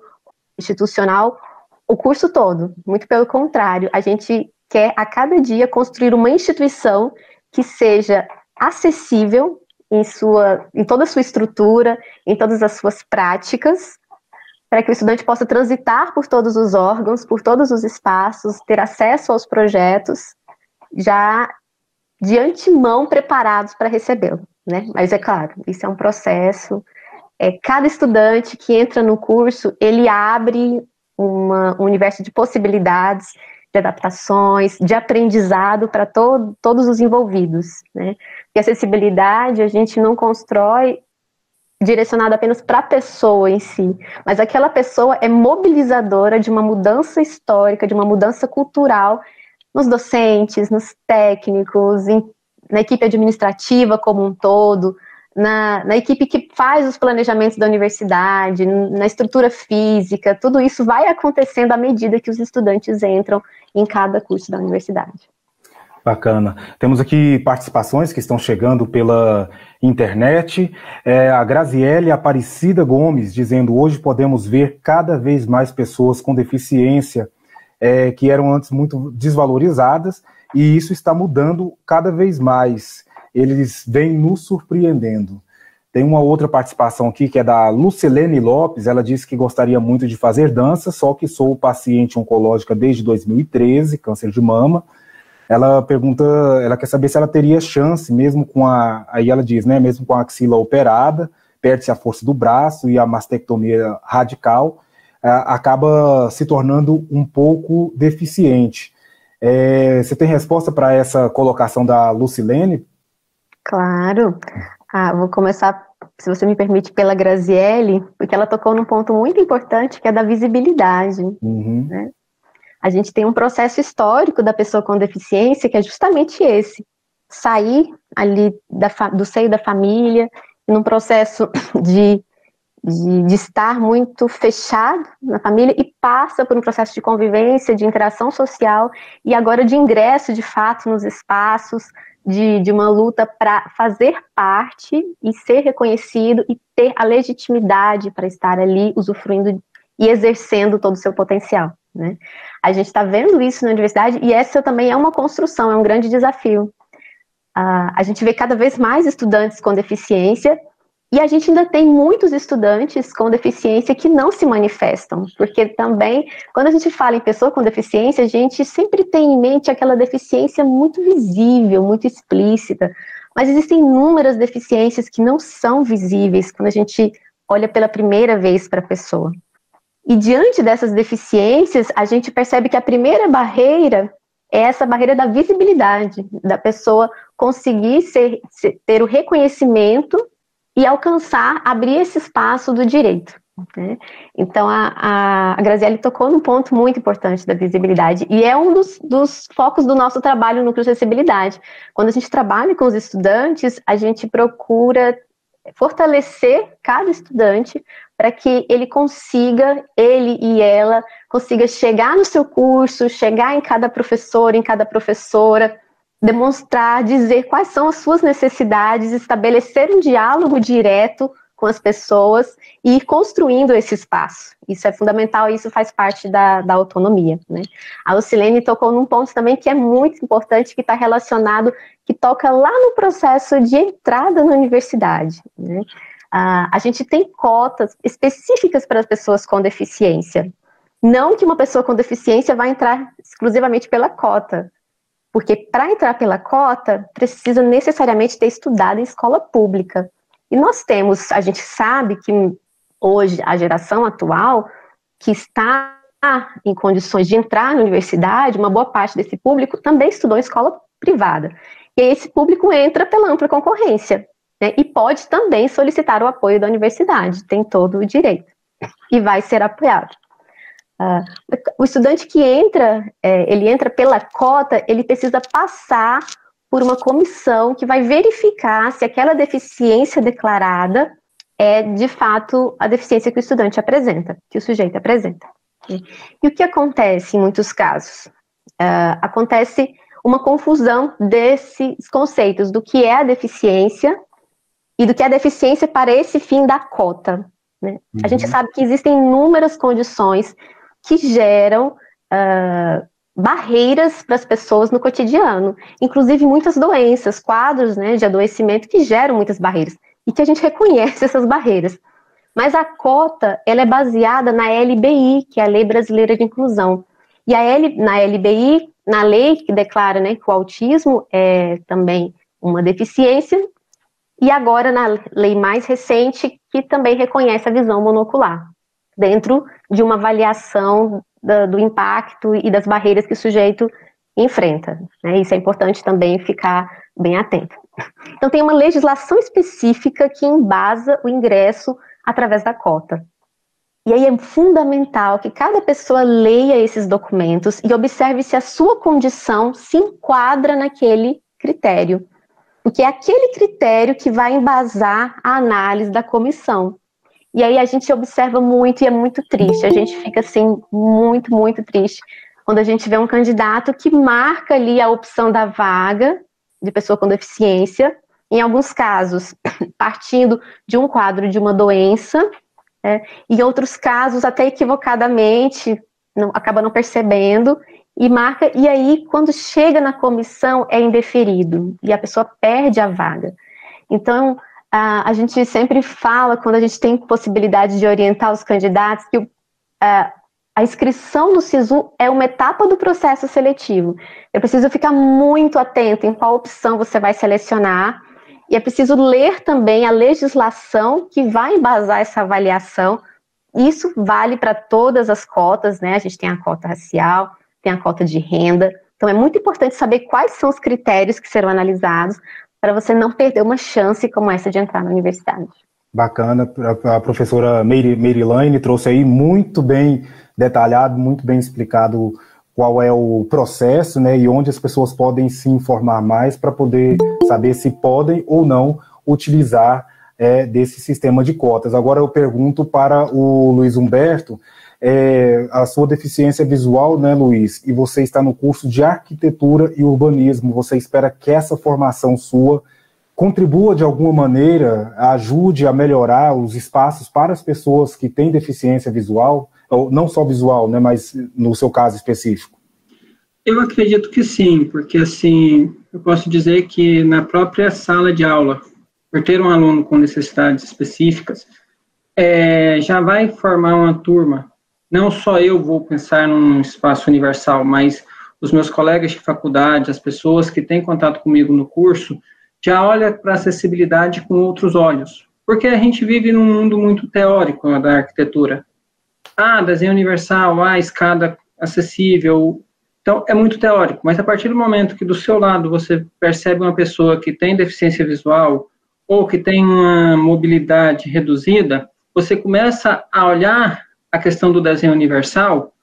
institucional o curso todo. Muito pelo contrário, a gente quer a cada dia construir uma instituição que seja acessível em, sua, em toda a sua estrutura, em todas as suas práticas, para que o estudante possa transitar por todos os órgãos, por todos os espaços, ter acesso aos projetos, já de antemão preparados para recebê-lo, né? Mas é claro, isso é um processo. É, cada estudante que entra no curso, ele abre uma, um universo de possibilidades, de adaptações, de aprendizado para to todos os envolvidos, né? E acessibilidade a gente não constrói direcionado apenas para a pessoa em si, mas aquela pessoa é mobilizadora de uma mudança histórica, de uma mudança cultural nos docentes, nos técnicos, em, na equipe administrativa como um todo, na, na, equipe que faz os planejamentos da universidade, na estrutura física, tudo isso vai acontecendo à medida que os estudantes entram em cada curso da universidade. Bacana. Temos aqui participações que estão chegando pela internet. É, a Graziele Aparecida Gomes dizendo: hoje podemos ver cada vez mais pessoas com deficiência é, que eram antes muito desvalorizadas, e isso está mudando cada vez mais. Eles vêm nos surpreendendo. Tem uma outra participação aqui que é da Lucilene Lopes. Ela disse que gostaria muito de fazer dança, só que sou paciente oncológica desde 2013, câncer de mama ela pergunta, ela quer saber se ela teria chance, mesmo com a, aí ela diz, né, mesmo com a axila operada, perde-se a força do braço e a mastectomia radical, acaba se tornando um pouco deficiente. É, você tem resposta para essa colocação da Lucilene? Claro. Ah, vou começar, se você me permite, pela Graziele, porque ela tocou num ponto muito importante, que é da visibilidade. Uhum. Né? A gente tem um processo histórico da pessoa com deficiência que é justamente esse: sair ali da, do seio da família, num processo de, de, de, estar muito fechado na família e passa por um processo de convivência, de interação social e agora de ingresso de fato nos espaços, de, de uma luta para fazer parte e ser reconhecido e ter a legitimidade para estar ali usufruindo e exercendo todo o seu potencial. Né? A gente está vendo isso na universidade e essa também é uma construção, é um grande desafio. Uh, a gente vê cada vez mais estudantes com deficiência e a gente ainda tem muitos estudantes com deficiência que não se manifestam, porque também, quando a gente fala em pessoa com deficiência, a gente sempre tem em mente aquela deficiência muito visível, muito explícita, mas existem inúmeras deficiências que não são visíveis quando a gente olha pela primeira vez para a pessoa. E diante dessas deficiências, a gente percebe que a primeira barreira é essa barreira da visibilidade, da pessoa conseguir ser, ter o reconhecimento e alcançar, abrir esse espaço do direito. Né? Então, a, a, Graziele tocou num ponto muito importante da visibilidade, e é um dos, dos focos do nosso trabalho no Núcleo de Acessibilidade. Quando a gente trabalha com os estudantes, a gente procura fortalecer cada estudante para que ele consiga, ele e ela, consiga chegar no seu curso, chegar em cada professor, em cada professora, demonstrar, dizer quais são as suas necessidades, estabelecer um diálogo direto com as pessoas e ir construindo esse espaço. Isso é fundamental isso faz parte da, da autonomia. Né? A Lucilene tocou num ponto também que é muito importante, que está relacionado, que toca lá no processo de entrada na universidade. Né? Ah, a gente tem cotas específicas para as pessoas com deficiência. Não que uma pessoa com deficiência vai entrar exclusivamente pela cota, porque para entrar pela cota precisa necessariamente ter estudado em escola pública. E nós temos, a gente sabe que hoje a geração atual que está em condições de entrar na universidade, uma boa parte desse público também estudou em escola privada. E esse público entra pela ampla concorrência né, e pode também solicitar o apoio da universidade, tem todo o direito e vai ser apoiado. Uh, o estudante que entra, é, ele entra pela cota, ele precisa passar por uma comissão que vai verificar se aquela deficiência declarada é de fato a deficiência que o estudante apresenta, que o sujeito apresenta. E o que acontece em muitos casos? Uh, acontece uma confusão desses conceitos do que é a deficiência e do que é a deficiência para esse fim da cota. Né? Uhum. A gente uhum. sabe que existem inúmeras condições que geram uh, barreiras para as pessoas no cotidiano, inclusive muitas doenças, quadros né, de adoecimento que geram muitas barreiras e que a gente reconhece essas barreiras. Mas a cota ela é baseada na LBI, que é a Lei Brasileira de Inclusão. E a L, na LBI, na lei que declara né, que o autismo é também uma deficiência, e agora na lei mais recente, que também reconhece a visão monocular, dentro de uma avaliação do, do impacto e das barreiras que o sujeito enfrenta. Né? Isso é importante também ficar bem atento. Então, tem uma legislação específica que embasa o ingresso através da cota. E aí é fundamental que cada pessoa leia esses documentos e observe se a sua condição se enquadra naquele critério. Porque é aquele critério que vai embasar a análise da comissão. E aí a gente observa muito e é muito triste. A gente fica assim muito, muito triste quando a gente vê um candidato que marca ali a opção da vaga de pessoa com deficiência, em alguns casos partindo de um quadro de uma doença, né, em outros casos até equivocadamente, não, acaba não percebendo e marca, e aí quando chega na comissão é indeferido e a pessoa perde a vaga. Então, a, a gente sempre fala, quando a gente tem possibilidade de orientar os candidatos, que a, a inscrição no SISU é uma etapa do processo seletivo. É preciso ficar muito atento em qual opção você vai selecionar, e é preciso ler também a legislação que vai embasar essa avaliação. Isso vale para todas as cotas, né? A gente tem a cota racial, tem a cota de renda. Então é muito importante saber quais são os critérios que serão analisados para você não perder uma chance como essa de entrar na universidade. Bacana, a professora Merilane trouxe aí muito bem detalhado, muito bem explicado qual é o processo, né, e onde as pessoas podem se informar mais para poder saber se podem ou não utilizar é, desse sistema de cotas. Agora eu pergunto para o Luiz Humberto, é, a sua deficiência visual, né, Luiz, e você está no curso de arquitetura e urbanismo, você espera que essa formação sua contribua de alguma maneira, ajude a melhorar os espaços para as pessoas que têm deficiência visual, ou não só visual, né, mas no seu caso específico? Eu acredito que sim, porque assim, eu posso dizer que na própria sala de aula, por ter um aluno com necessidades específicas, é, já vai formar uma turma não só eu vou pensar num espaço universal, mas os meus colegas de faculdade, as pessoas que têm contato comigo no curso, já olham para a acessibilidade com outros olhos. Porque a gente vive num mundo muito teórico da arquitetura. Ah, desenho universal, ah, escada acessível. Então, é muito teórico, mas a partir do momento que do seu lado você percebe uma pessoa que tem deficiência visual ou que tem uma mobilidade reduzida, você começa a olhar a questão do desenho universal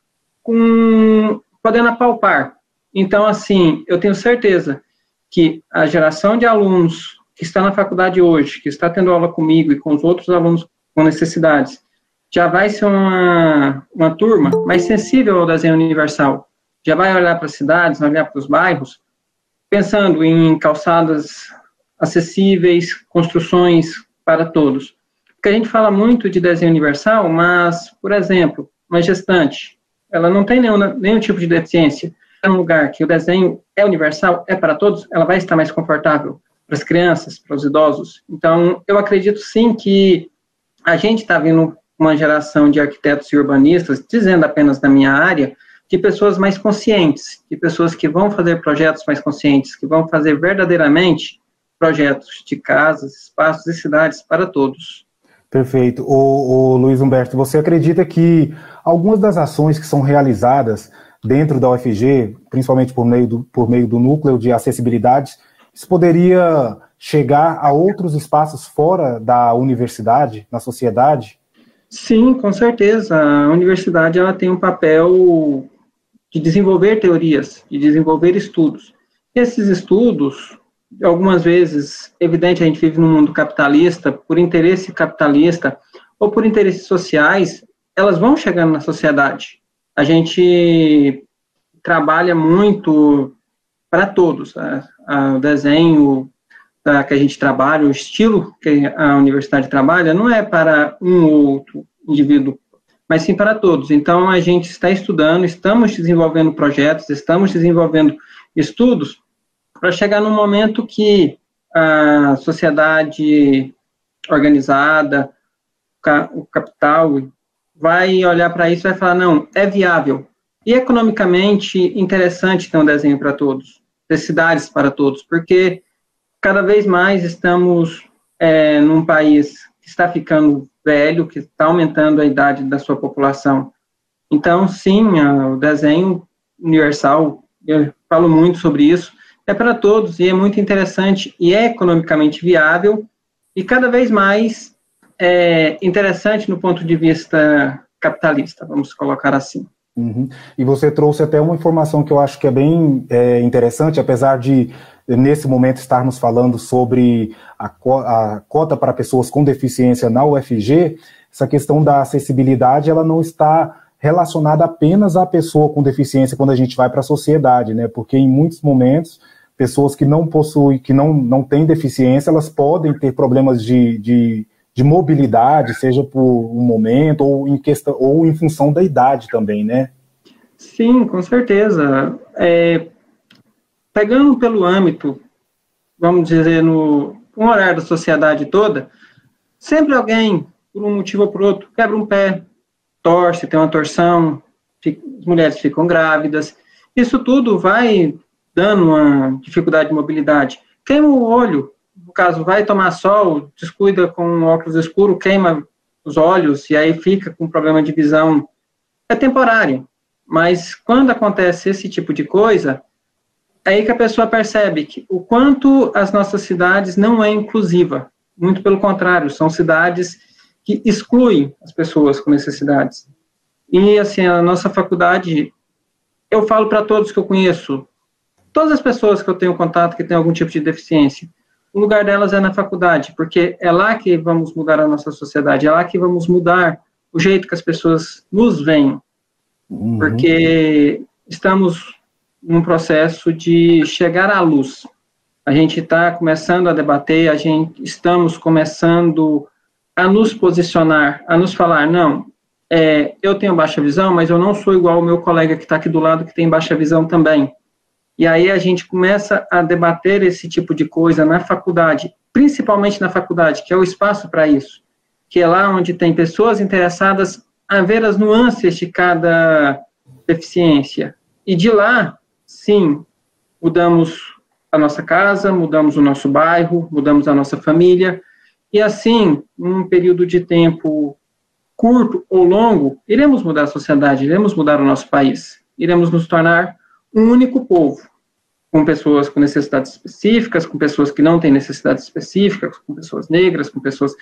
com, podendo apalpar. Então, assim, eu tenho certeza que a geração de alunos que está na faculdade hoje, que está tendo aula comigo e com os outros alunos com necessidades, já vai ser uma, uma turma mais sensível ao desenho universal. Já vai olhar para as cidades, olhar para os bairros, pensando em calçadas acessíveis, construções para todos. Porque a gente fala muito de desenho universal, mas, por exemplo, uma gestante, ela não tem nenhum, nenhum tipo de deficiência. É um lugar que o desenho é universal, é para todos, ela vai estar mais confortável para as crianças, para os idosos. Então, eu acredito sim que a gente está vindo uma geração de arquitetos e urbanistas, dizendo apenas da minha área, de pessoas mais conscientes, de pessoas que vão fazer projetos mais conscientes, que vão fazer verdadeiramente projetos de casas, espaços e cidades para todos. Perfeito. O, o, Luiz Humberto, você acredita que algumas das ações que são realizadas dentro da UFG, principalmente por meio do, por meio do núcleo de acessibilidade, isso poderia chegar a outros espaços fora da universidade, na sociedade? Sim, com certeza. A universidade ela tem um papel de desenvolver teorias, de desenvolver estudos. Esses estudos, algumas vezes, evidente, a gente vive num mundo capitalista, por interesse capitalista ou por interesses sociais, elas vão chegando na sociedade. A gente trabalha muito para todos. Né? O desenho que a gente trabalha, o estilo que a universidade trabalha, não é para um ou outro indivíduo, mas sim para todos. Então, a gente está estudando, estamos desenvolvendo projetos, estamos desenvolvendo estudos para chegar num momento que a sociedade organizada, o capital, vai olhar para isso e vai falar, não, é viável. E economicamente interessante ter um desenho para todos, ter cidades para todos, porque cada vez mais estamos é, num país que está ficando velho, que está aumentando a idade da sua população. Então, sim, o desenho universal, eu falo muito sobre isso, é para todos e é muito interessante e é economicamente viável e cada vez mais é interessante no ponto de vista capitalista, vamos colocar assim. Uhum. E você trouxe até uma informação que eu acho que é bem é, interessante, apesar de nesse momento estarmos falando sobre a, co a, cota para pessoas com deficiência na UFG, essa questão da acessibilidade ela não está relacionada apenas à pessoa com deficiência quando a gente vai para a sociedade, né? Porque em muitos momentos pessoas que não possuem, que não, não têm deficiência, elas podem ter problemas de, de, de mobilidade, seja por um momento ou em questão ou em função da idade também, né? Sim, com certeza. É, pegando pelo âmbito, vamos dizer, no horário da sociedade toda, sempre alguém, por um motivo ou por outro, quebra um pé, torce, tem uma torção, fica, as mulheres ficam grávidas. Isso tudo vai dando uma dificuldade de mobilidade. Queima o olho, no caso, vai tomar sol, descuida com óculos escuro, queima os olhos e aí fica com problema de visão. É temporário, mas quando acontece esse tipo de coisa, é aí que a pessoa percebe que o quanto as nossas cidades não é inclusiva. Muito pelo contrário, são cidades que excluem as pessoas com necessidades. E assim, a nossa faculdade, eu falo para todos que eu conheço, todas as pessoas que eu tenho contato que têm algum tipo de deficiência, o lugar delas é na faculdade, porque é lá que vamos mudar a nossa sociedade, é lá que vamos mudar o jeito que as pessoas nos veem. Uhum. Porque estamos num processo de chegar à luz. A gente está começando a debater, a gente estamos começando a nos posicionar, a nos falar, não, é, eu tenho baixa visão, mas eu não sou igual ao meu colega que está aqui do lado que tem baixa visão também. E aí a gente começa a debater esse tipo de coisa na faculdade, principalmente na faculdade, que é o espaço para isso, que é lá onde tem pessoas interessadas a ver as nuances de cada deficiência. E de lá, sim, mudamos a nossa casa, mudamos o nosso bairro, mudamos a nossa família, e assim, num período de tempo curto ou longo, iremos mudar a sociedade, iremos mudar o nosso país, iremos nos tornar um único povo, com pessoas com necessidades específicas, com pessoas que não têm necessidades específicas, com pessoas negras, com pessoas.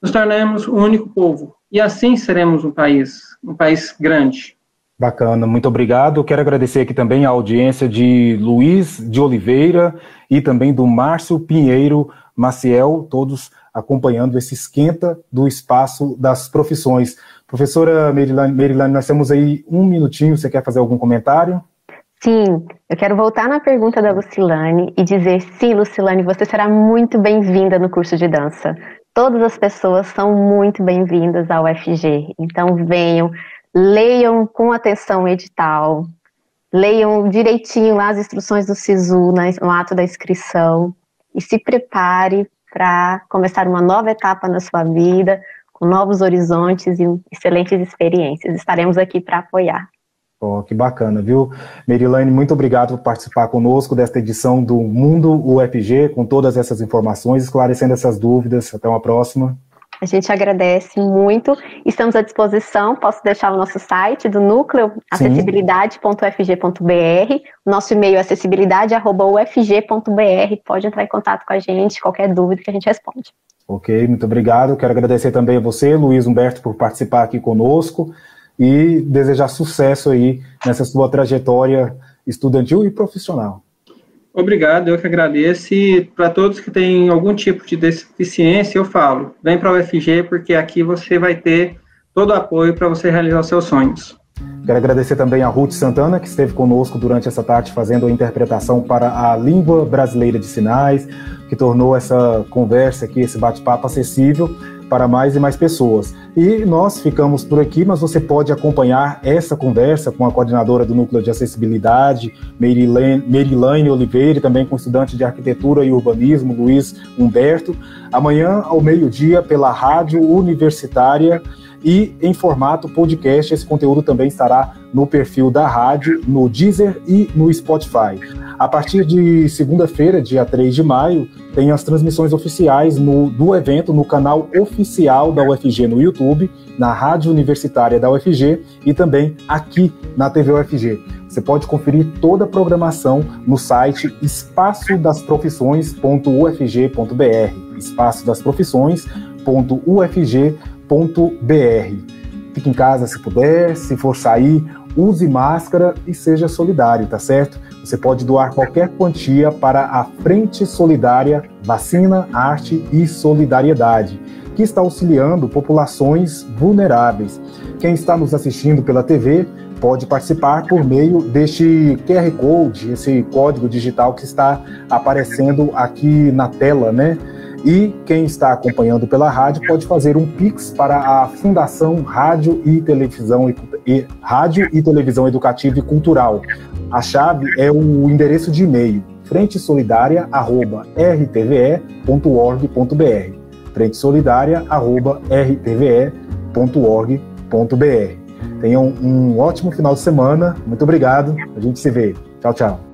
Nos tornamos um único povo. E assim seremos um país, um país grande. Bacana, muito obrigado. Quero agradecer aqui também a audiência de Luiz de Oliveira e também do Márcio Pinheiro Maciel, todos acompanhando esse esquenta do espaço das profissões. Professora Merilane, Merilane nós temos aí um minutinho, você quer fazer algum comentário? Sim, eu quero voltar na pergunta da Lucilane e dizer: sim, Lucilane, você será muito bem-vinda no curso de dança. Todas as pessoas são muito bem-vindas ao FG. Então venham, leiam com atenção o edital, leiam direitinho lá as instruções do SISU no ato da inscrição e se prepare para começar uma nova etapa na sua vida, com novos horizontes e excelentes experiências. Estaremos aqui para apoiar. Oh, que bacana, viu? Merilane, muito obrigado por participar conosco desta edição do Mundo UFG, com todas essas informações, esclarecendo essas dúvidas. Até uma próxima. A gente agradece muito. Estamos à disposição. Posso deixar o nosso site do núcleo, acessibilidade.ufg.br. Nosso e-mail é acessibilidade.ufg.br. Pode entrar em contato com a gente, qualquer dúvida que a gente responde. Ok, muito obrigado. Quero agradecer também a você, Luiz Humberto, por participar aqui conosco e desejar sucesso aí nessa sua trajetória estudantil e profissional. Obrigado, eu que agradeço. E para todos que têm algum tipo de deficiência, eu falo, vem para a UFG, porque aqui você vai ter todo o apoio para você realizar seus sonhos. Quero agradecer também a Ruth Santana, que esteve conosco durante essa tarde fazendo a interpretação para a língua brasileira de sinais, que tornou essa conversa aqui, esse bate-papo acessível para mais e mais pessoas. E nós ficamos por aqui, mas você pode acompanhar essa conversa com a coordenadora do Núcleo de Acessibilidade, Merilane Oliveira, e também com o estudante de Arquitetura e Urbanismo, Luiz Humberto, amanhã ao meio-dia pela Rádio Universitária e em formato podcast. Esse conteúdo também estará no perfil da rádio, no Deezer e no Spotify. A partir de segunda-feira, dia 3 de maio, tem as transmissões oficiais no, do evento no canal oficial da UFG no YouTube, na Rádio Universitária da UFG e também aqui na TV UFG. Você pode conferir toda a programação no site espaçodasprofissões.ufg.br, espaçodasprofissões.ufg.br Fique em casa se puder, se for sair, use máscara e seja solidário, tá certo? Você pode doar qualquer quantia para a Frente Solidária Vacina, Arte e Solidariedade, que está auxiliando populações vulneráveis. Quem está nos assistindo pela TV pode participar por meio deste QR Code, esse código digital que está aparecendo aqui na tela, né? E quem está acompanhando pela rádio pode fazer um pix para a Fundação Rádio e Televisão e, Rádio e Televisão Educativa e Cultural. A chave é o endereço de e-mail frentesolidaria@rtve.org.br. frentesolidaria@rtve.org.br. Tenham um ótimo final de semana. Muito obrigado. A gente se vê. Tchau, tchau.